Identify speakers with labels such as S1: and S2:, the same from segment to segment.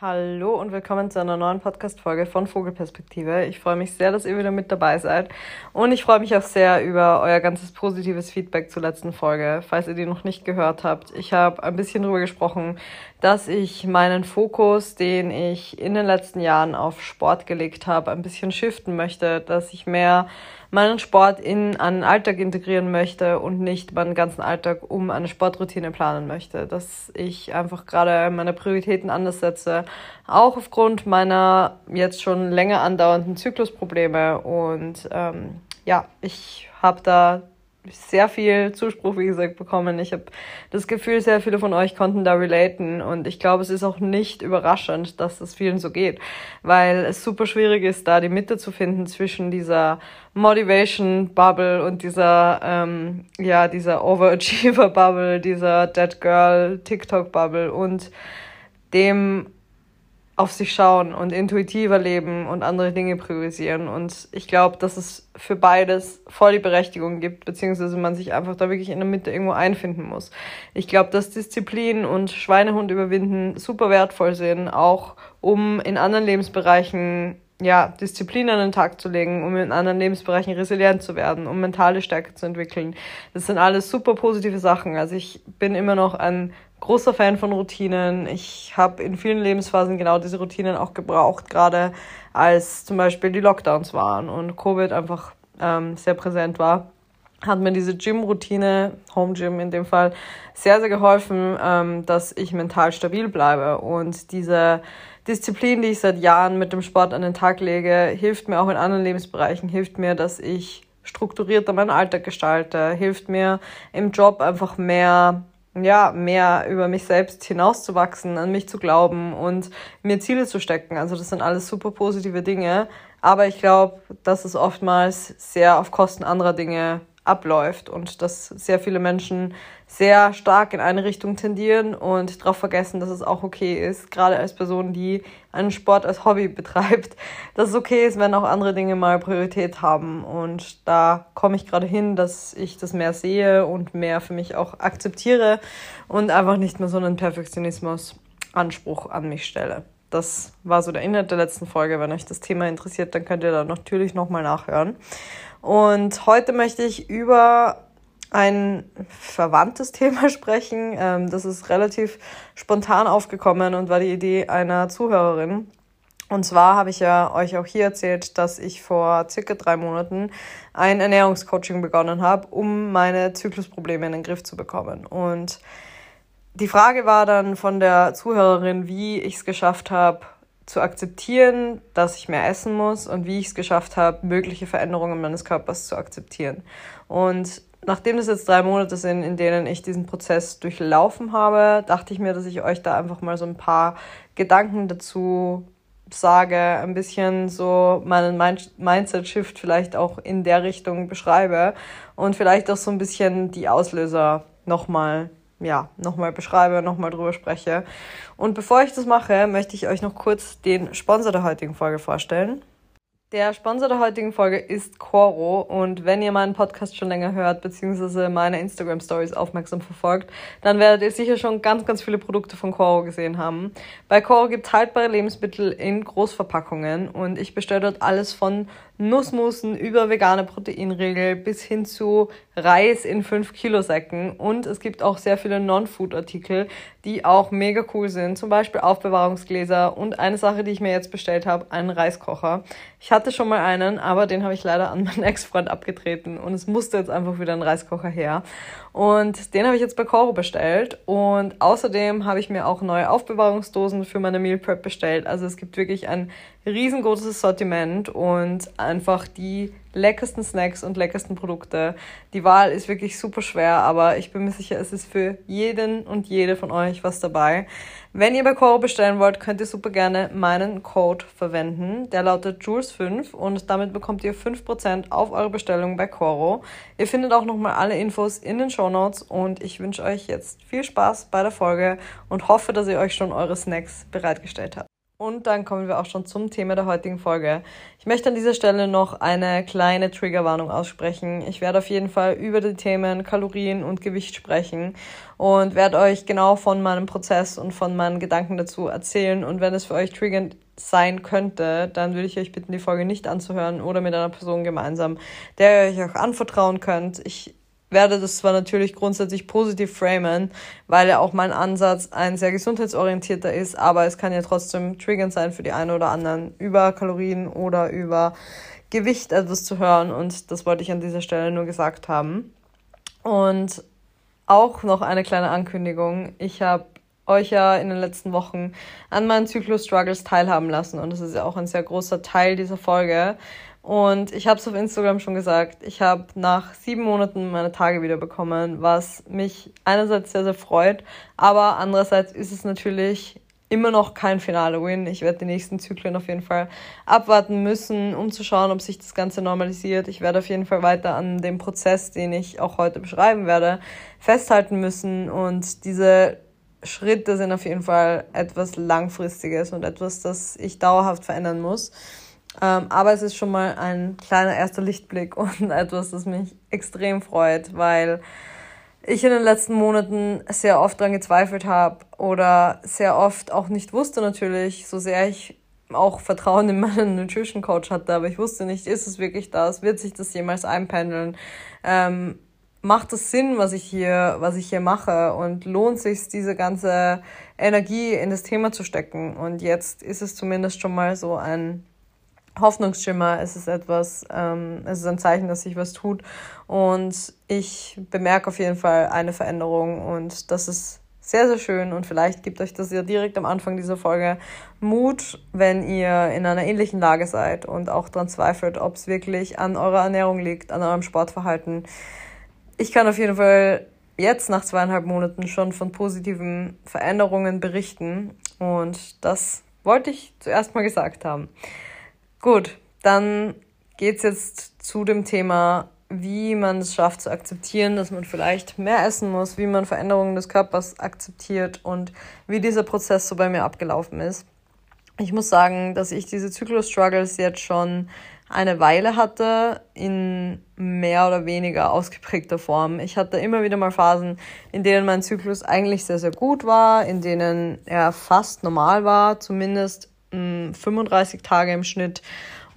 S1: Hallo und willkommen zu einer neuen Podcast-Folge von Vogelperspektive. Ich freue mich sehr, dass ihr wieder mit dabei seid. Und ich freue mich auch sehr über euer ganzes positives Feedback zur letzten Folge. Falls ihr die noch nicht gehört habt, ich habe ein bisschen darüber gesprochen, dass ich meinen Fokus, den ich in den letzten Jahren auf Sport gelegt habe, ein bisschen shiften möchte, dass ich mehr meinen Sport in einen Alltag integrieren möchte und nicht meinen ganzen Alltag um eine Sportroutine planen möchte. Dass ich einfach gerade meine Prioritäten anders setze, auch aufgrund meiner jetzt schon länger andauernden Zyklusprobleme. Und ähm, ja, ich habe da sehr viel Zuspruch, wie gesagt, bekommen. Ich habe das Gefühl, sehr viele von euch konnten da relaten und ich glaube, es ist auch nicht überraschend, dass es vielen so geht, weil es super schwierig ist, da die Mitte zu finden zwischen dieser Motivation Bubble und dieser, ähm, ja, dieser Overachiever Bubble, dieser Dead Girl TikTok Bubble und dem auf sich schauen und intuitiver leben und andere Dinge priorisieren. Und ich glaube, dass es für beides voll die Berechtigung gibt, beziehungsweise man sich einfach da wirklich in der Mitte irgendwo einfinden muss. Ich glaube, dass Disziplin und Schweinehund überwinden super wertvoll sind, auch um in anderen Lebensbereichen ja, Disziplin an den Tag zu legen, um in anderen Lebensbereichen resilient zu werden, um mentale Stärke zu entwickeln. Das sind alles super positive Sachen. Also ich bin immer noch ein großer Fan von Routinen. Ich habe in vielen Lebensphasen genau diese Routinen auch gebraucht, gerade als zum Beispiel die Lockdowns waren und Covid einfach ähm, sehr präsent war hat mir diese Gym-Routine, Home Gym in dem Fall, sehr, sehr geholfen, ähm, dass ich mental stabil bleibe. Und diese Disziplin, die ich seit Jahren mit dem Sport an den Tag lege, hilft mir auch in anderen Lebensbereichen, hilft mir, dass ich strukturierter meinen Alltag gestalte, hilft mir im Job einfach mehr ja, mehr über mich selbst hinauszuwachsen, an mich zu glauben und mir Ziele zu stecken. Also das sind alles super positive Dinge. Aber ich glaube, dass es oftmals sehr auf Kosten anderer Dinge abläuft und dass sehr viele Menschen sehr stark in eine Richtung tendieren und darauf vergessen, dass es auch okay ist, gerade als Person, die einen Sport als Hobby betreibt, dass es okay ist, wenn auch andere Dinge mal Priorität haben. Und da komme ich gerade hin, dass ich das mehr sehe und mehr für mich auch akzeptiere und einfach nicht mehr so einen Perfektionismus-Anspruch an mich stelle. Das war so der Inhalt der letzten Folge. Wenn euch das Thema interessiert, dann könnt ihr da natürlich nochmal nachhören. Und heute möchte ich über ein verwandtes Thema sprechen. Ähm, das ist relativ spontan aufgekommen und war die Idee einer Zuhörerin. Und zwar habe ich ja euch auch hier erzählt, dass ich vor circa drei Monaten ein Ernährungscoaching begonnen habe, um meine Zyklusprobleme in den Griff zu bekommen. Und die Frage war dann von der Zuhörerin, wie ich es geschafft habe, zu akzeptieren, dass ich mehr essen muss und wie ich es geschafft habe, mögliche Veränderungen meines Körpers zu akzeptieren. Und nachdem das jetzt drei Monate sind, in denen ich diesen Prozess durchlaufen habe, dachte ich mir, dass ich euch da einfach mal so ein paar Gedanken dazu sage, ein bisschen so meinen Mindset-Shift vielleicht auch in der Richtung beschreibe und vielleicht auch so ein bisschen die Auslöser nochmal ja, nochmal beschreibe, nochmal drüber spreche. Und bevor ich das mache, möchte ich euch noch kurz den Sponsor der heutigen Folge vorstellen. Der Sponsor der heutigen Folge ist Coro und wenn ihr meinen Podcast schon länger hört, beziehungsweise meine Instagram Stories aufmerksam verfolgt, dann werdet ihr sicher schon ganz, ganz viele Produkte von Coro gesehen haben. Bei Coro gibt es haltbare Lebensmittel in Großverpackungen und ich bestelle dort alles von Nussmusen über vegane Proteinregel bis hin zu Reis in 5 Kilo Säcken. Und es gibt auch sehr viele Non-Food-Artikel, die auch mega cool sind. Zum Beispiel Aufbewahrungsgläser und eine Sache, die ich mir jetzt bestellt habe, einen Reiskocher. Ich hatte schon mal einen, aber den habe ich leider an meinen Ex-Freund abgetreten und es musste jetzt einfach wieder ein Reiskocher her. Und den habe ich jetzt bei Coro bestellt und außerdem habe ich mir auch neue Aufbewahrungsdosen für meine Meal Prep bestellt. Also es gibt wirklich ein riesengroßes Sortiment und einfach die leckersten Snacks und leckersten Produkte. Die Wahl ist wirklich super schwer, aber ich bin mir sicher, es ist für jeden und jede von euch was dabei. Wenn ihr bei Coro bestellen wollt, könnt ihr super gerne meinen Code verwenden. Der lautet Jules5 und damit bekommt ihr 5% auf eure Bestellung bei Coro. Ihr findet auch nochmal alle Infos in den Show Notes und ich wünsche euch jetzt viel Spaß bei der Folge und hoffe, dass ihr euch schon eure Snacks bereitgestellt habt. Und dann kommen wir auch schon zum Thema der heutigen Folge. Ich möchte an dieser Stelle noch eine kleine Triggerwarnung aussprechen. Ich werde auf jeden Fall über die Themen Kalorien und Gewicht sprechen und werde euch genau von meinem Prozess und von meinen Gedanken dazu erzählen. Und wenn es für euch triggernd sein könnte, dann würde ich euch bitten, die Folge nicht anzuhören oder mit einer Person gemeinsam, der ihr euch auch anvertrauen könnt. Ich werde das zwar natürlich grundsätzlich positiv framen, weil ja auch mein Ansatz ein sehr gesundheitsorientierter ist, aber es kann ja trotzdem triggernd sein für die einen oder anderen, über Kalorien oder über Gewicht etwas zu hören und das wollte ich an dieser Stelle nur gesagt haben. Und auch noch eine kleine Ankündigung. Ich habe euch ja in den letzten Wochen an meinen Zyklus-Struggles teilhaben lassen und das ist ja auch ein sehr großer Teil dieser Folge. Und ich habe es auf Instagram schon gesagt, ich habe nach sieben Monaten meine Tage wieder bekommen, was mich einerseits sehr, sehr freut, aber andererseits ist es natürlich immer noch kein finale Win. Ich werde die nächsten Zyklen auf jeden Fall abwarten müssen, um zu schauen, ob sich das Ganze normalisiert. Ich werde auf jeden Fall weiter an dem Prozess, den ich auch heute beschreiben werde, festhalten müssen. Und diese Schritte sind auf jeden Fall etwas Langfristiges und etwas, das ich dauerhaft verändern muss. Ähm, aber es ist schon mal ein kleiner erster Lichtblick und etwas, das mich extrem freut, weil ich in den letzten Monaten sehr oft daran gezweifelt habe oder sehr oft auch nicht wusste natürlich, so sehr ich auch Vertrauen in meinen Nutrition Coach hatte, aber ich wusste nicht, ist es wirklich das, wird sich das jemals einpendeln, ähm, macht es Sinn, was ich hier, was ich hier mache? Und lohnt sich diese ganze Energie in das Thema zu stecken? Und jetzt ist es zumindest schon mal so ein Hoffnungsschimmer, es ist etwas, ähm, es ist ein Zeichen, dass sich was tut. Und ich bemerke auf jeden Fall eine Veränderung und das ist sehr, sehr schön und vielleicht gibt euch das ja direkt am Anfang dieser Folge Mut, wenn ihr in einer ähnlichen Lage seid und auch daran zweifelt, ob es wirklich an eurer Ernährung liegt, an eurem Sportverhalten. Ich kann auf jeden Fall jetzt nach zweieinhalb Monaten schon von positiven Veränderungen berichten und das wollte ich zuerst mal gesagt haben. Gut, dann geht's jetzt zu dem Thema, wie man es schafft zu akzeptieren, dass man vielleicht mehr essen muss, wie man Veränderungen des Körpers akzeptiert und wie dieser Prozess so bei mir abgelaufen ist. Ich muss sagen, dass ich diese Zyklus-Struggles jetzt schon eine Weile hatte, in mehr oder weniger ausgeprägter Form. Ich hatte immer wieder mal Phasen, in denen mein Zyklus eigentlich sehr, sehr gut war, in denen er fast normal war, zumindest 35 Tage im Schnitt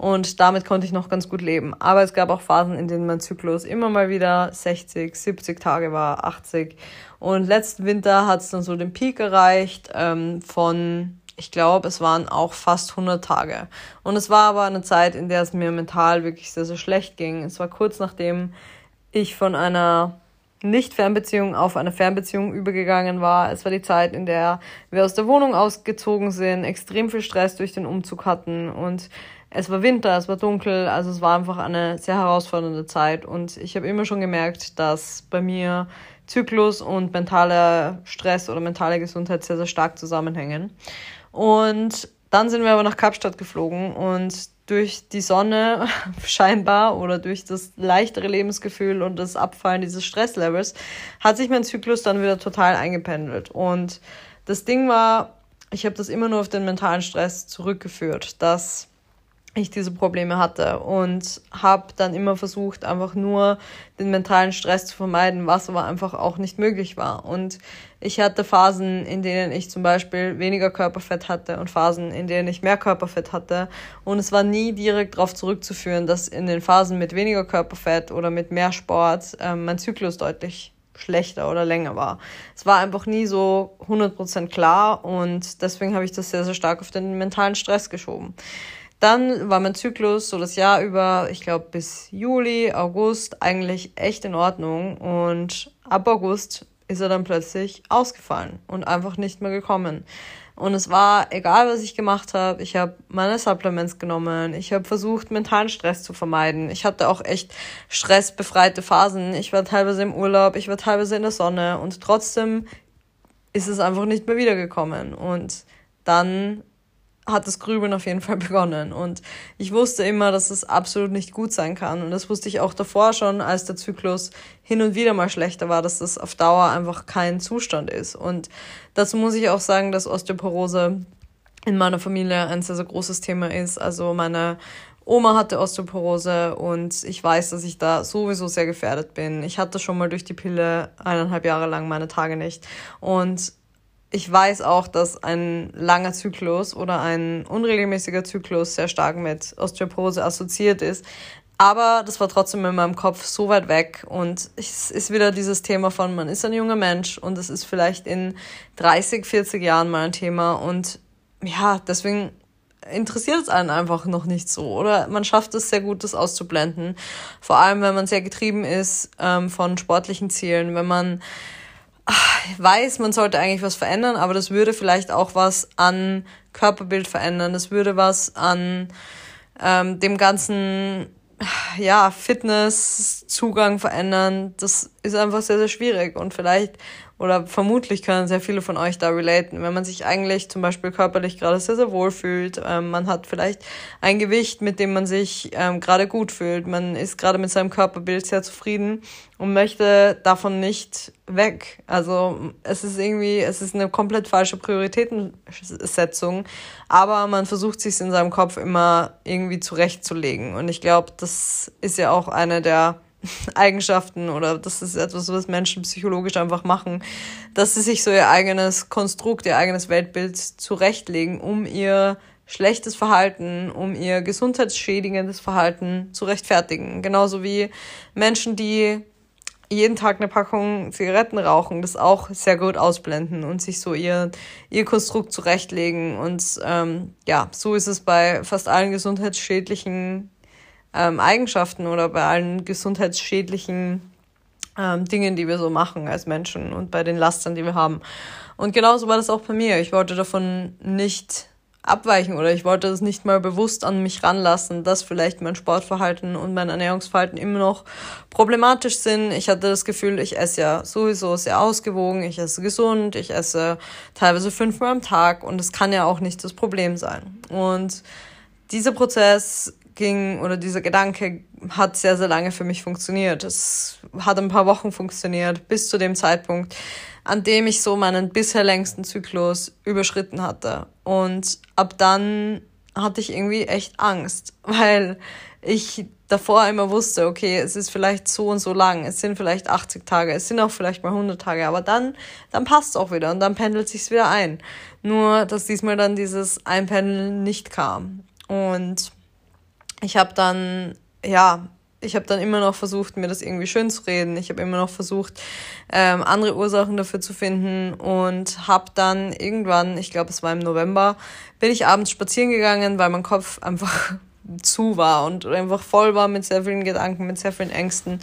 S1: und damit konnte ich noch ganz gut leben. Aber es gab auch Phasen, in denen mein Zyklus immer mal wieder 60, 70 Tage war, 80. Und letzten Winter hat es dann so den Peak erreicht ähm, von, ich glaube, es waren auch fast 100 Tage. Und es war aber eine Zeit, in der es mir mental wirklich sehr, sehr schlecht ging. Es war kurz nachdem ich von einer nicht-Fernbeziehung auf eine Fernbeziehung übergegangen war. Es war die Zeit, in der wir aus der Wohnung ausgezogen sind, extrem viel Stress durch den Umzug hatten und es war Winter, es war dunkel, also es war einfach eine sehr herausfordernde Zeit und ich habe immer schon gemerkt, dass bei mir Zyklus und mentaler Stress oder mentale Gesundheit sehr, sehr stark zusammenhängen. Und dann sind wir aber nach Kapstadt geflogen und durch die Sonne scheinbar oder durch das leichtere Lebensgefühl und das Abfallen dieses Stresslevels hat sich mein Zyklus dann wieder total eingependelt. Und das Ding war, ich habe das immer nur auf den mentalen Stress zurückgeführt, dass ich diese Probleme hatte und habe dann immer versucht, einfach nur den mentalen Stress zu vermeiden, was aber einfach auch nicht möglich war. Und ich hatte Phasen, in denen ich zum Beispiel weniger Körperfett hatte und Phasen, in denen ich mehr Körperfett hatte. Und es war nie direkt darauf zurückzuführen, dass in den Phasen mit weniger Körperfett oder mit mehr Sport äh, mein Zyklus deutlich schlechter oder länger war. Es war einfach nie so 100% klar und deswegen habe ich das sehr, sehr stark auf den mentalen Stress geschoben. Dann war mein Zyklus so das Jahr über, ich glaube bis Juli, August eigentlich echt in Ordnung und ab August ist er dann plötzlich ausgefallen und einfach nicht mehr gekommen. Und es war egal, was ich gemacht habe. Ich habe meine Supplements genommen. Ich habe versucht, mentalen Stress zu vermeiden. Ich hatte auch echt stressbefreite Phasen. Ich war teilweise im Urlaub, ich war teilweise in der Sonne und trotzdem ist es einfach nicht mehr wiedergekommen. Und dann hat das Grübeln auf jeden Fall begonnen. Und ich wusste immer, dass es absolut nicht gut sein kann. Und das wusste ich auch davor schon, als der Zyklus hin und wieder mal schlechter war, dass das auf Dauer einfach kein Zustand ist. Und dazu muss ich auch sagen, dass Osteoporose in meiner Familie ein sehr, sehr großes Thema ist. Also meine Oma hatte Osteoporose und ich weiß, dass ich da sowieso sehr gefährdet bin. Ich hatte schon mal durch die Pille eineinhalb Jahre lang meine Tage nicht. Und ich weiß auch, dass ein langer Zyklus oder ein unregelmäßiger Zyklus sehr stark mit Osteoporose assoziiert ist. Aber das war trotzdem in meinem Kopf so weit weg. Und es ist wieder dieses Thema von, man ist ein junger Mensch und es ist vielleicht in 30, 40 Jahren mal ein Thema. Und ja, deswegen interessiert es einen einfach noch nicht so. Oder man schafft es sehr gut, das auszublenden. Vor allem, wenn man sehr getrieben ist ähm, von sportlichen Zielen, wenn man ach, weiß, man sollte eigentlich was verändern, aber das würde vielleicht auch was an Körperbild verändern. Das würde was an ähm, dem ganzen ja, Fitness-Zugang verändern. Das ist einfach sehr, sehr schwierig. Und vielleicht oder vermutlich können sehr viele von euch da relaten. Wenn man sich eigentlich zum Beispiel körperlich gerade sehr, sehr wohl fühlt, ähm, man hat vielleicht ein Gewicht, mit dem man sich ähm, gerade gut fühlt, man ist gerade mit seinem Körperbild sehr zufrieden und möchte davon nicht weg. Also es ist irgendwie, es ist eine komplett falsche Prioritätensetzung, aber man versucht sich in seinem Kopf immer irgendwie zurechtzulegen. Und ich glaube, das ist ja auch eine der Eigenschaften oder das ist etwas, was Menschen psychologisch einfach machen, dass sie sich so ihr eigenes Konstrukt, ihr eigenes Weltbild zurechtlegen, um ihr schlechtes Verhalten, um ihr gesundheitsschädigendes Verhalten zu rechtfertigen. Genauso wie Menschen, die jeden Tag eine Packung Zigaretten rauchen, das auch sehr gut ausblenden und sich so ihr, ihr Konstrukt zurechtlegen. Und ähm, ja, so ist es bei fast allen gesundheitsschädlichen ähm, Eigenschaften oder bei allen gesundheitsschädlichen ähm, Dingen, die wir so machen als Menschen und bei den Lastern, die wir haben. Und genauso war das auch bei mir. Ich wollte davon nicht abweichen oder ich wollte das nicht mal bewusst an mich ranlassen, dass vielleicht mein Sportverhalten und mein Ernährungsverhalten immer noch problematisch sind. Ich hatte das Gefühl, ich esse ja sowieso sehr ausgewogen, ich esse gesund, ich esse teilweise fünfmal am Tag und es kann ja auch nicht das Problem sein. Und dieser Prozess ging oder dieser Gedanke hat sehr, sehr lange für mich funktioniert. Es hat ein paar Wochen funktioniert, bis zu dem Zeitpunkt, an dem ich so meinen bisher längsten Zyklus überschritten hatte. Und ab dann hatte ich irgendwie echt Angst, weil ich davor immer wusste, okay, es ist vielleicht so und so lang, es sind vielleicht 80 Tage, es sind auch vielleicht mal 100 Tage, aber dann, dann passt es auch wieder und dann pendelt sich's wieder ein. Nur, dass diesmal dann dieses Einpendeln nicht kam. Und ich habe dann, ja, ich habe dann immer noch versucht, mir das irgendwie schön zu reden. Ich habe immer noch versucht, ähm, andere Ursachen dafür zu finden und habe dann irgendwann, ich glaube, es war im November, bin ich abends spazieren gegangen, weil mein Kopf einfach zu war und einfach voll war mit sehr vielen Gedanken, mit sehr vielen Ängsten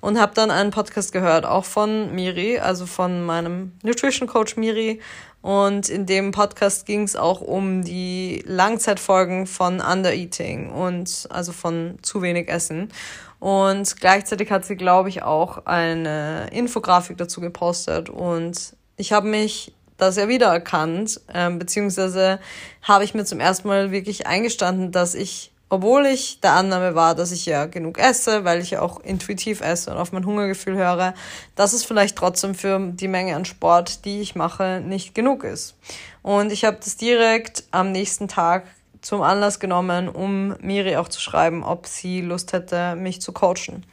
S1: und habe dann einen Podcast gehört, auch von Miri, also von meinem Nutrition Coach Miri und in dem Podcast ging es auch um die Langzeitfolgen von Undereating und also von zu wenig Essen. Und gleichzeitig hat sie, glaube ich, auch eine Infografik dazu gepostet. Und ich habe mich da sehr wiedererkannt, ähm, beziehungsweise habe ich mir zum ersten Mal wirklich eingestanden, dass ich obwohl ich der Annahme war, dass ich ja genug esse, weil ich ja auch intuitiv esse und auf mein Hungergefühl höre, dass es vielleicht trotzdem für die Menge an Sport, die ich mache, nicht genug ist. Und ich habe das direkt am nächsten Tag zum Anlass genommen, um Miri auch zu schreiben, ob sie Lust hätte, mich zu coachen.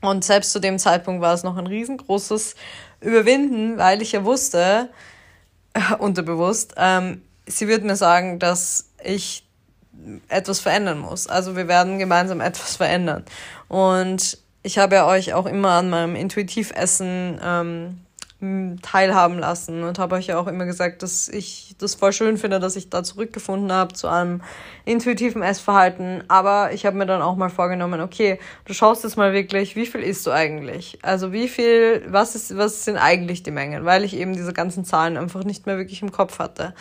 S1: Und selbst zu dem Zeitpunkt war es noch ein riesengroßes Überwinden, weil ich ja wusste, unterbewusst, ähm, sie wird mir sagen, dass ich etwas verändern muss. Also wir werden gemeinsam etwas verändern. Und ich habe ja euch auch immer an meinem Intuitivessen ähm, teilhaben lassen und habe euch ja auch immer gesagt, dass ich das voll schön finde, dass ich da zurückgefunden habe zu einem intuitiven Essverhalten. Aber ich habe mir dann auch mal vorgenommen, okay, du schaust jetzt mal wirklich, wie viel isst du eigentlich? Also wie viel, was ist, was sind eigentlich die Mengen? Weil ich eben diese ganzen Zahlen einfach nicht mehr wirklich im Kopf hatte.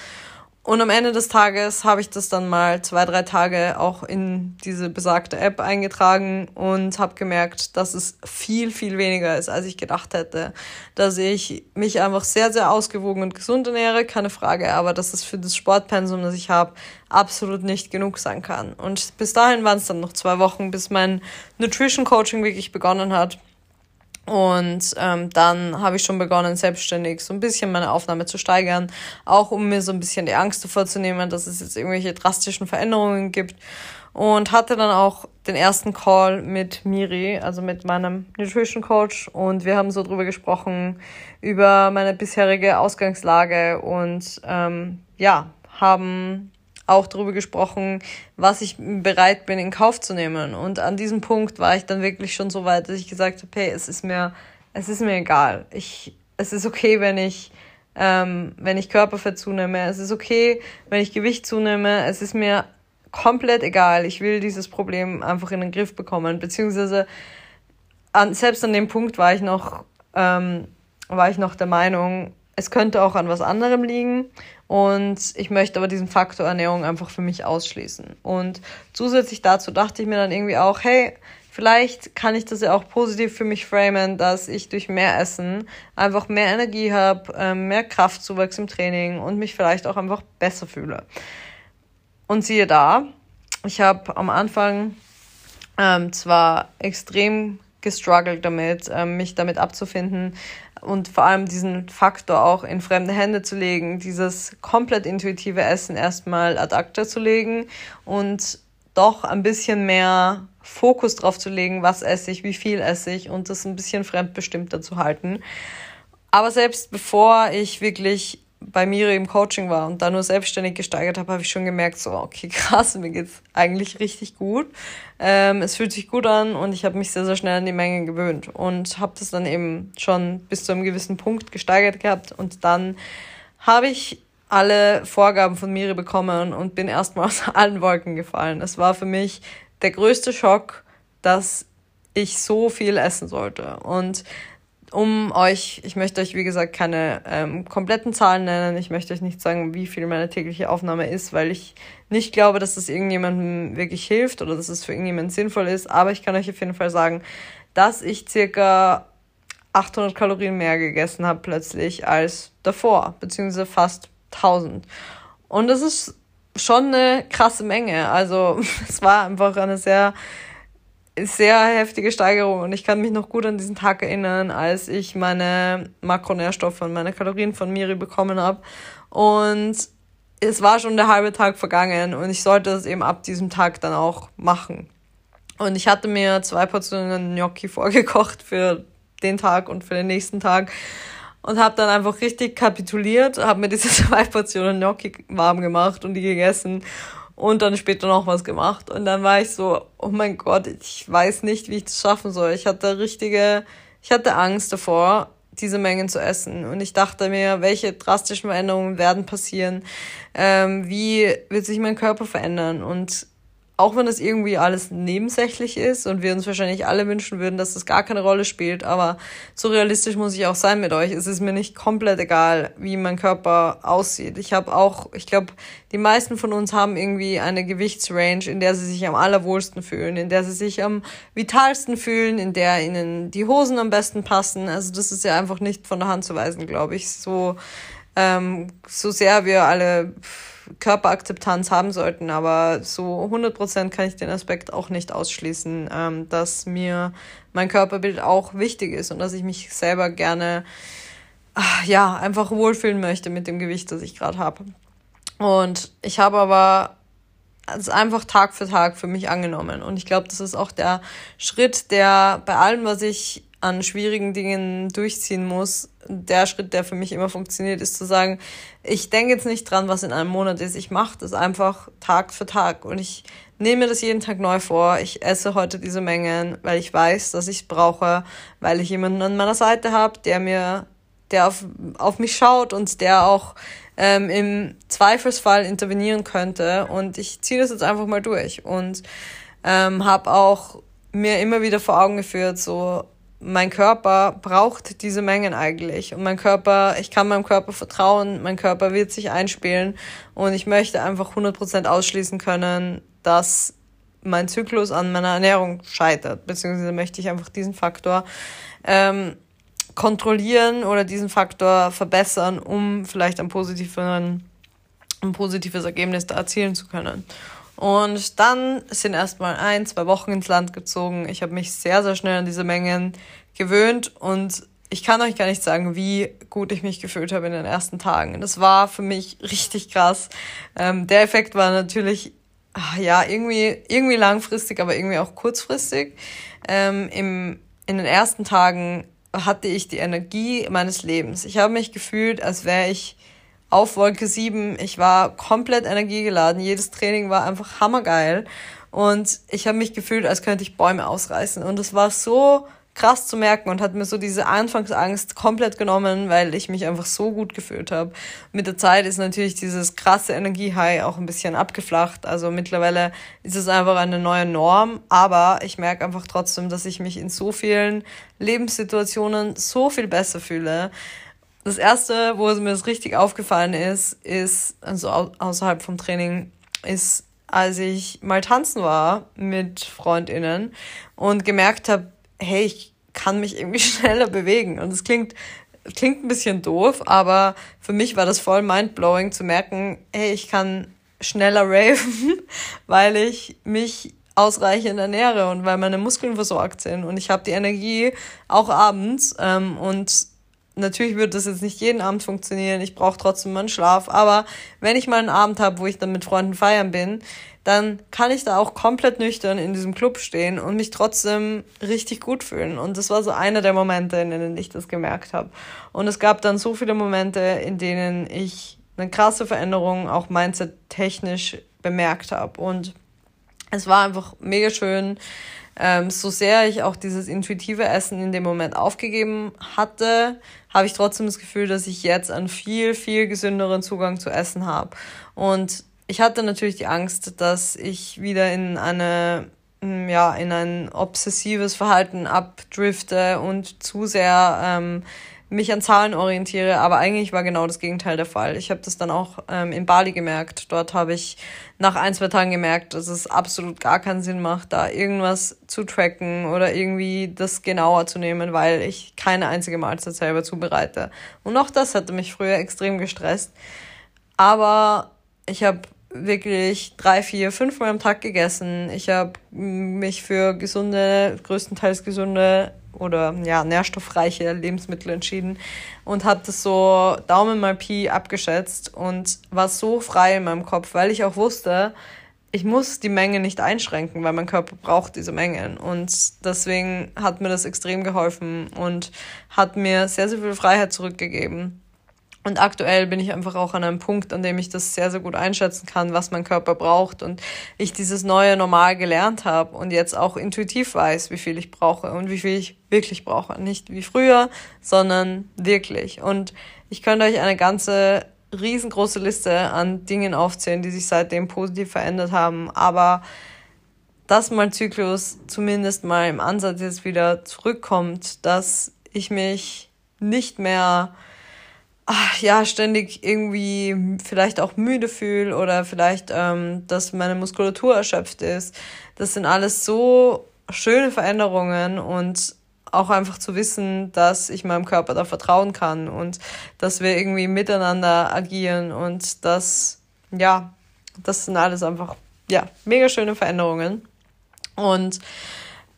S1: Und am Ende des Tages habe ich das dann mal zwei, drei Tage auch in diese besagte App eingetragen und habe gemerkt, dass es viel, viel weniger ist, als ich gedacht hätte. Dass ich mich einfach sehr, sehr ausgewogen und gesund ernähre, keine Frage, aber dass es für das Sportpensum, das ich habe, absolut nicht genug sein kann. Und bis dahin waren es dann noch zwei Wochen, bis mein Nutrition Coaching wirklich begonnen hat. Und ähm, dann habe ich schon begonnen, selbstständig so ein bisschen meine Aufnahme zu steigern, auch um mir so ein bisschen die Angst davor zu nehmen, dass es jetzt irgendwelche drastischen Veränderungen gibt. Und hatte dann auch den ersten Call mit Miri, also mit meinem Nutrition Coach. Und wir haben so drüber gesprochen, über meine bisherige Ausgangslage und ähm, ja, haben auch darüber gesprochen, was ich bereit bin in Kauf zu nehmen. Und an diesem Punkt war ich dann wirklich schon so weit, dass ich gesagt habe, hey, es ist mir, es ist mir egal. Ich, es ist okay, wenn ich, ähm, wenn ich Körperfett zunehme. Es ist okay, wenn ich Gewicht zunehme. Es ist mir komplett egal. Ich will dieses Problem einfach in den Griff bekommen. Beziehungsweise an, selbst an dem Punkt war ich noch, ähm, war ich noch der Meinung, es könnte auch an was anderem liegen. Und ich möchte aber diesen Faktor Ernährung einfach für mich ausschließen. Und zusätzlich dazu dachte ich mir dann irgendwie auch, hey, vielleicht kann ich das ja auch positiv für mich framen, dass ich durch mehr Essen einfach mehr Energie habe, ähm, mehr Kraftzuwachs im Training und mich vielleicht auch einfach besser fühle. Und siehe da, ich habe am Anfang ähm, zwar extrem gestruggelt damit, ähm, mich damit abzufinden, und vor allem diesen Faktor auch in fremde Hände zu legen, dieses komplett intuitive Essen erstmal ad acta zu legen und doch ein bisschen mehr Fokus drauf zu legen, was esse ich, wie viel esse ich und das ein bisschen fremdbestimmter zu halten. Aber selbst bevor ich wirklich bei Miri im Coaching war und da nur selbstständig gesteigert habe, habe ich schon gemerkt, so, okay, krass, mir geht's eigentlich richtig gut. Ähm, es fühlt sich gut an und ich habe mich sehr, sehr schnell an die Menge gewöhnt und habe das dann eben schon bis zu einem gewissen Punkt gesteigert gehabt und dann habe ich alle Vorgaben von Miri bekommen und bin erstmal aus allen Wolken gefallen. Es war für mich der größte Schock, dass ich so viel essen sollte und um euch, ich möchte euch wie gesagt keine ähm, kompletten Zahlen nennen, ich möchte euch nicht sagen, wie viel meine tägliche Aufnahme ist, weil ich nicht glaube, dass das irgendjemandem wirklich hilft oder dass es für irgendjemanden sinnvoll ist, aber ich kann euch auf jeden Fall sagen, dass ich circa 800 Kalorien mehr gegessen habe plötzlich als davor, beziehungsweise fast 1000. Und das ist schon eine krasse Menge. Also es war einfach eine sehr sehr heftige Steigerung. Und ich kann mich noch gut an diesen Tag erinnern, als ich meine Makronährstoffe und meine Kalorien von Miri bekommen habe und es war schon der halbe Tag vergangen und ich sollte das eben ab diesem Tag dann auch machen. Und ich hatte mir zwei Portionen Gnocchi vorgekocht für den Tag und für den nächsten Tag und habe dann einfach richtig kapituliert, habe mir diese zwei Portionen Gnocchi warm gemacht und die gegessen und dann später noch was gemacht. Und dann war ich so, oh mein Gott, ich weiß nicht, wie ich das schaffen soll. Ich hatte richtige, ich hatte Angst davor, diese Mengen zu essen. Und ich dachte mir, welche drastischen Veränderungen werden passieren? Ähm, wie wird sich mein Körper verändern? Und auch wenn das irgendwie alles nebensächlich ist und wir uns wahrscheinlich alle wünschen würden, dass das gar keine Rolle spielt, aber so realistisch muss ich auch sein mit euch. Es ist mir nicht komplett egal, wie mein Körper aussieht. Ich habe auch, ich glaube, die meisten von uns haben irgendwie eine Gewichtsrange, in der sie sich am allerwohlsten fühlen, in der sie sich am vitalsten fühlen, in der ihnen die Hosen am besten passen. Also das ist ja einfach nicht von der Hand zu weisen, glaube ich. So, ähm, so sehr wir alle Körperakzeptanz haben sollten. Aber so 100% kann ich den Aspekt auch nicht ausschließen, ähm, dass mir mein Körperbild auch wichtig ist und dass ich mich selber gerne ach, ja einfach wohlfühlen möchte mit dem Gewicht, das ich gerade habe. Und ich habe aber es einfach Tag für Tag für mich angenommen. Und ich glaube, das ist auch der Schritt, der bei allem, was ich an schwierigen Dingen durchziehen muss, der Schritt, der für mich immer funktioniert, ist zu sagen, ich denke jetzt nicht dran, was in einem Monat ist. Ich mache das einfach Tag für Tag und ich nehme mir das jeden Tag neu vor. Ich esse heute diese Mengen, weil ich weiß, dass ich es brauche, weil ich jemanden an meiner Seite habe, der mir, der auf, auf mich schaut und der auch ähm, im Zweifelsfall intervenieren könnte. Und ich ziehe das jetzt einfach mal durch und ähm, habe auch mir immer wieder vor Augen geführt, so mein Körper braucht diese Mengen eigentlich. Und mein Körper, ich kann meinem Körper vertrauen, mein Körper wird sich einspielen. Und ich möchte einfach 100% ausschließen können, dass mein Zyklus an meiner Ernährung scheitert. Beziehungsweise möchte ich einfach diesen Faktor ähm, kontrollieren oder diesen Faktor verbessern, um vielleicht ein, positiven, ein positives Ergebnis da erzielen zu können. Und dann sind erstmal ein, zwei Wochen ins Land gezogen. Ich habe mich sehr, sehr schnell an diese Mengen gewöhnt und ich kann euch gar nicht sagen, wie gut ich mich gefühlt habe in den ersten Tagen. Das war für mich richtig krass. Ähm, der Effekt war natürlich, ach, ja, irgendwie, irgendwie langfristig, aber irgendwie auch kurzfristig. Ähm, im, in den ersten Tagen hatte ich die Energie meines Lebens. Ich habe mich gefühlt, als wäre ich auf Wolke 7. Ich war komplett energiegeladen. Jedes Training war einfach hammergeil. Und ich habe mich gefühlt, als könnte ich Bäume ausreißen. Und es war so krass zu merken und hat mir so diese Anfangsangst komplett genommen, weil ich mich einfach so gut gefühlt habe. Mit der Zeit ist natürlich dieses krasse Energiehigh auch ein bisschen abgeflacht. Also mittlerweile ist es einfach eine neue Norm, aber ich merke einfach trotzdem, dass ich mich in so vielen Lebenssituationen so viel besser fühle. Das erste, wo mir das richtig aufgefallen ist, ist, also außerhalb vom Training, ist, als ich mal tanzen war mit FreundInnen und gemerkt habe, hey, ich kann mich irgendwie schneller bewegen. Und es klingt, klingt ein bisschen doof, aber für mich war das voll mindblowing zu merken, hey, ich kann schneller raven, weil ich mich ausreichend ernähre und weil meine Muskeln versorgt sind und ich habe die Energie auch abends ähm, und natürlich wird das jetzt nicht jeden Abend funktionieren, ich brauche trotzdem meinen Schlaf, aber wenn ich mal einen Abend habe, wo ich dann mit Freunden feiern bin, dann kann ich da auch komplett nüchtern in diesem Club stehen und mich trotzdem richtig gut fühlen. Und das war so einer der Momente, in denen ich das gemerkt habe. Und es gab dann so viele Momente, in denen ich eine krasse Veränderung auch mindset-technisch bemerkt habe. Und es war einfach mega schön. Ähm, so sehr ich auch dieses intuitive Essen in dem Moment aufgegeben hatte, habe ich trotzdem das Gefühl, dass ich jetzt einen viel, viel gesünderen Zugang zu Essen habe. Und ich hatte natürlich die Angst, dass ich wieder in eine mm, ja, in ein obsessives Verhalten abdrifte und zu sehr ähm, mich an Zahlen orientiere, aber eigentlich war genau das Gegenteil der Fall. Ich habe das dann auch ähm, in Bali gemerkt. Dort habe ich nach ein, zwei Tagen gemerkt, dass es absolut gar keinen Sinn macht, da irgendwas zu tracken oder irgendwie das genauer zu nehmen, weil ich keine einzige Mahlzeit selber zubereite. Und auch das hatte mich früher extrem gestresst. Aber ich habe wirklich drei, vier, fünf Mal am Tag gegessen. Ich habe mich für gesunde, größtenteils gesunde oder ja, nährstoffreiche Lebensmittel entschieden und habe das so Daumen mal Pi abgeschätzt und war so frei in meinem Kopf, weil ich auch wusste, ich muss die Menge nicht einschränken, weil mein Körper braucht diese Mengen. Und deswegen hat mir das extrem geholfen und hat mir sehr, sehr viel Freiheit zurückgegeben. Und aktuell bin ich einfach auch an einem Punkt, an dem ich das sehr, sehr gut einschätzen kann, was mein Körper braucht und ich dieses neue Normal gelernt habe und jetzt auch intuitiv weiß, wie viel ich brauche und wie viel ich wirklich brauche. Nicht wie früher, sondern wirklich. Und ich könnte euch eine ganze riesengroße Liste an Dingen aufzählen, die sich seitdem positiv verändert haben. Aber dass mein Zyklus zumindest mal im Ansatz jetzt wieder zurückkommt, dass ich mich nicht mehr ach, ja, ständig irgendwie vielleicht auch müde fühle oder vielleicht, ähm, dass meine Muskulatur erschöpft ist. Das sind alles so schöne Veränderungen und auch einfach zu wissen, dass ich meinem Körper da vertrauen kann und dass wir irgendwie miteinander agieren und das, ja, das sind alles einfach, ja, mega schöne Veränderungen. Und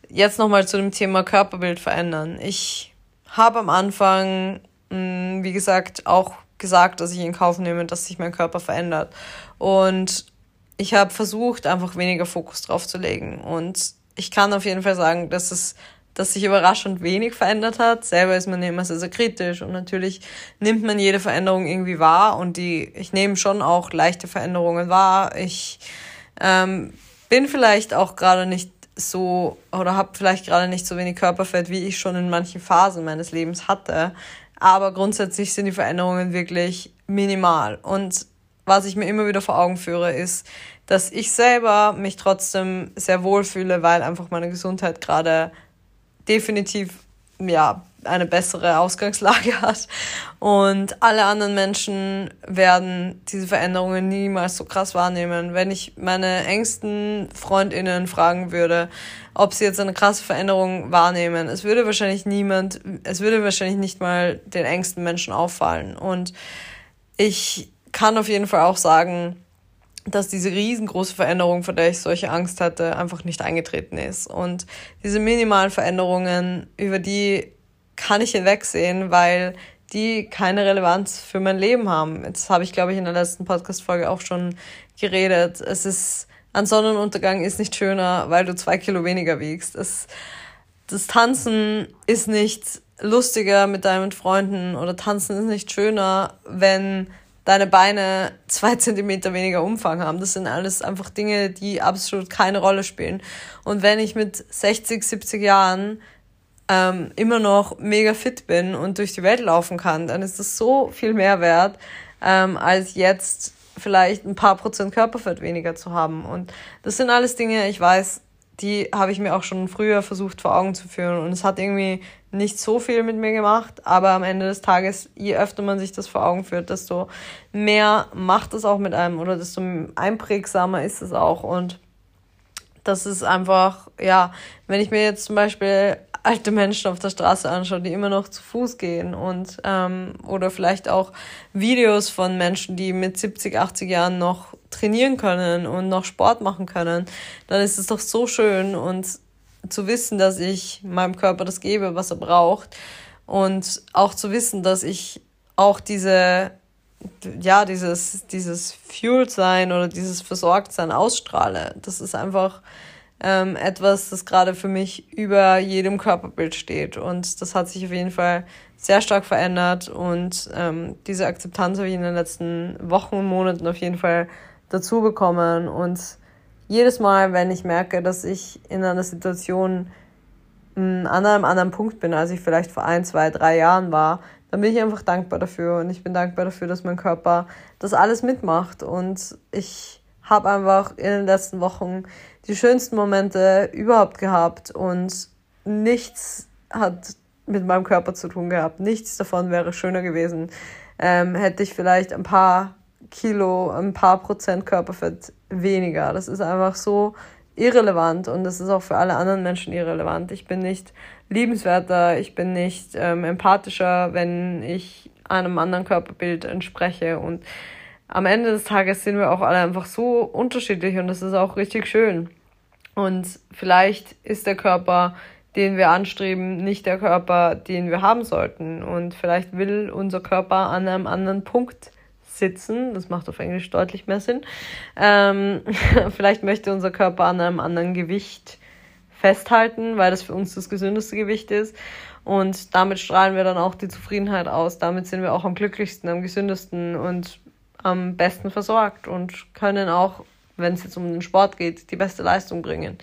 S1: jetzt nochmal zu dem Thema Körperbild verändern. Ich habe am Anfang Mm, wie gesagt, auch gesagt, dass ich in Kauf nehme, dass sich mein Körper verändert. Und ich habe versucht, einfach weniger Fokus drauf zu legen. Und ich kann auf jeden Fall sagen, dass es dass sich überraschend wenig verändert hat. Selber ist man immer sehr, sehr kritisch und natürlich nimmt man jede Veränderung irgendwie wahr und die, ich nehme schon auch leichte Veränderungen wahr. Ich ähm, bin vielleicht auch gerade nicht so oder habe vielleicht gerade nicht so wenig Körperfett, wie ich schon in manchen Phasen meines Lebens hatte. Aber grundsätzlich sind die Veränderungen wirklich minimal. Und was ich mir immer wieder vor Augen führe, ist, dass ich selber mich trotzdem sehr wohl fühle, weil einfach meine Gesundheit gerade definitiv ja eine bessere Ausgangslage hat. Und alle anderen Menschen werden diese Veränderungen niemals so krass wahrnehmen. Wenn ich meine engsten Freundinnen fragen würde, ob sie jetzt eine krasse Veränderung wahrnehmen, es würde wahrscheinlich niemand, es würde wahrscheinlich nicht mal den engsten Menschen auffallen. Und ich kann auf jeden Fall auch sagen, dass diese riesengroße Veränderung, vor der ich solche Angst hatte, einfach nicht eingetreten ist. Und diese minimalen Veränderungen, über die kann ich hinwegsehen, weil die keine Relevanz für mein Leben haben. Jetzt habe ich, glaube ich, in der letzten Podcast-Folge auch schon geredet. Es ist, ein Sonnenuntergang ist nicht schöner, weil du zwei Kilo weniger wiegst. Es, das Tanzen ist nicht lustiger mit deinen Freunden oder tanzen ist nicht schöner, wenn deine Beine zwei Zentimeter weniger Umfang haben. Das sind alles einfach Dinge, die absolut keine Rolle spielen. Und wenn ich mit 60, 70 Jahren ähm, immer noch mega fit bin und durch die Welt laufen kann, dann ist das so viel mehr wert, ähm, als jetzt vielleicht ein paar Prozent Körperfett weniger zu haben. Und das sind alles Dinge, ich weiß, die habe ich mir auch schon früher versucht vor Augen zu führen. Und es hat irgendwie nicht so viel mit mir gemacht, aber am Ende des Tages, je öfter man sich das vor Augen führt, desto mehr macht es auch mit einem oder desto einprägsamer ist es auch. Und das ist einfach, ja, wenn ich mir jetzt zum Beispiel alte Menschen auf der Straße anschaue, die immer noch zu Fuß gehen und ähm, oder vielleicht auch Videos von Menschen, die mit 70, 80 Jahren noch trainieren können und noch Sport machen können, dann ist es doch so schön und zu wissen, dass ich meinem Körper das gebe, was er braucht und auch zu wissen, dass ich auch diese ja, dieses, dieses Fueled sein oder dieses versorgt sein ausstrahle. Das ist einfach ähm, etwas, das gerade für mich über jedem Körperbild steht. Und das hat sich auf jeden Fall sehr stark verändert. Und ähm, diese Akzeptanz habe ich in den letzten Wochen und Monaten auf jeden Fall dazu bekommen. Und jedes Mal, wenn ich merke, dass ich in einer Situation an einem anderen Punkt bin, als ich vielleicht vor ein, zwei, drei Jahren war, dann bin ich einfach dankbar dafür. Und ich bin dankbar dafür, dass mein Körper das alles mitmacht. Und ich habe einfach in den letzten Wochen die schönsten Momente überhaupt gehabt und nichts hat mit meinem Körper zu tun gehabt. Nichts davon wäre schöner gewesen. Ähm, hätte ich vielleicht ein paar Kilo, ein paar Prozent Körperfett weniger. Das ist einfach so irrelevant und das ist auch für alle anderen Menschen irrelevant. Ich bin nicht liebenswerter, ich bin nicht ähm, empathischer, wenn ich einem anderen Körperbild entspreche und am Ende des Tages sind wir auch alle einfach so unterschiedlich und das ist auch richtig schön. Und vielleicht ist der Körper, den wir anstreben, nicht der Körper, den wir haben sollten. Und vielleicht will unser Körper an einem anderen Punkt sitzen. Das macht auf Englisch deutlich mehr Sinn. Ähm, vielleicht möchte unser Körper an einem anderen Gewicht festhalten, weil das für uns das gesündeste Gewicht ist. Und damit strahlen wir dann auch die Zufriedenheit aus. Damit sind wir auch am glücklichsten, am gesündesten und am besten versorgt und können auch, wenn es jetzt um den Sport geht, die beste Leistung bringen.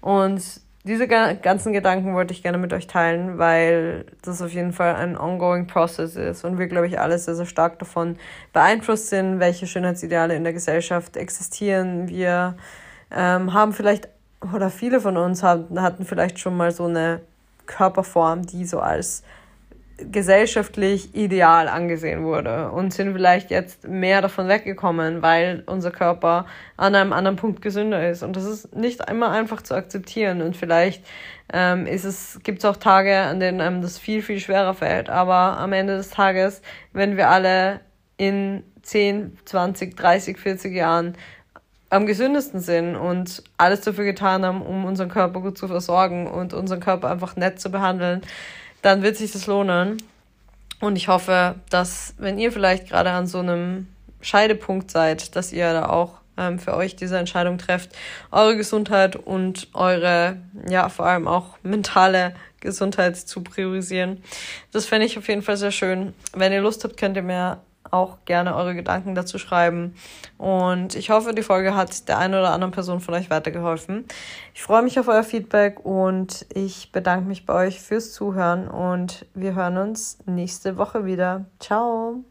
S1: Und diese ganzen Gedanken wollte ich gerne mit euch teilen, weil das auf jeden Fall ein ongoing process ist und wir, glaube ich, alle sehr, sehr stark davon beeinflusst sind, welche Schönheitsideale in der Gesellschaft existieren. Wir ähm, haben vielleicht, oder viele von uns haben, hatten vielleicht schon mal so eine Körperform, die so als gesellschaftlich ideal angesehen wurde und sind vielleicht jetzt mehr davon weggekommen, weil unser Körper an einem anderen Punkt gesünder ist. Und das ist nicht immer einfach zu akzeptieren. Und vielleicht ähm, ist es, gibt es auch Tage, an denen einem das viel, viel schwerer fällt. Aber am Ende des Tages, wenn wir alle in 10, 20, 30, 40 Jahren am gesündesten sind und alles dafür getan haben, um unseren Körper gut zu versorgen und unseren Körper einfach nett zu behandeln, dann wird sich das lohnen. Und ich hoffe, dass, wenn ihr vielleicht gerade an so einem Scheidepunkt seid, dass ihr da auch ähm, für euch diese Entscheidung trefft, eure Gesundheit und eure, ja, vor allem auch mentale Gesundheit zu priorisieren. Das fände ich auf jeden Fall sehr schön. Wenn ihr Lust habt, könnt ihr mir auch gerne eure Gedanken dazu schreiben. Und ich hoffe, die Folge hat der einen oder anderen Person von euch weitergeholfen. Ich freue mich auf euer Feedback und ich bedanke mich bei euch fürs Zuhören und wir hören uns nächste Woche wieder. Ciao!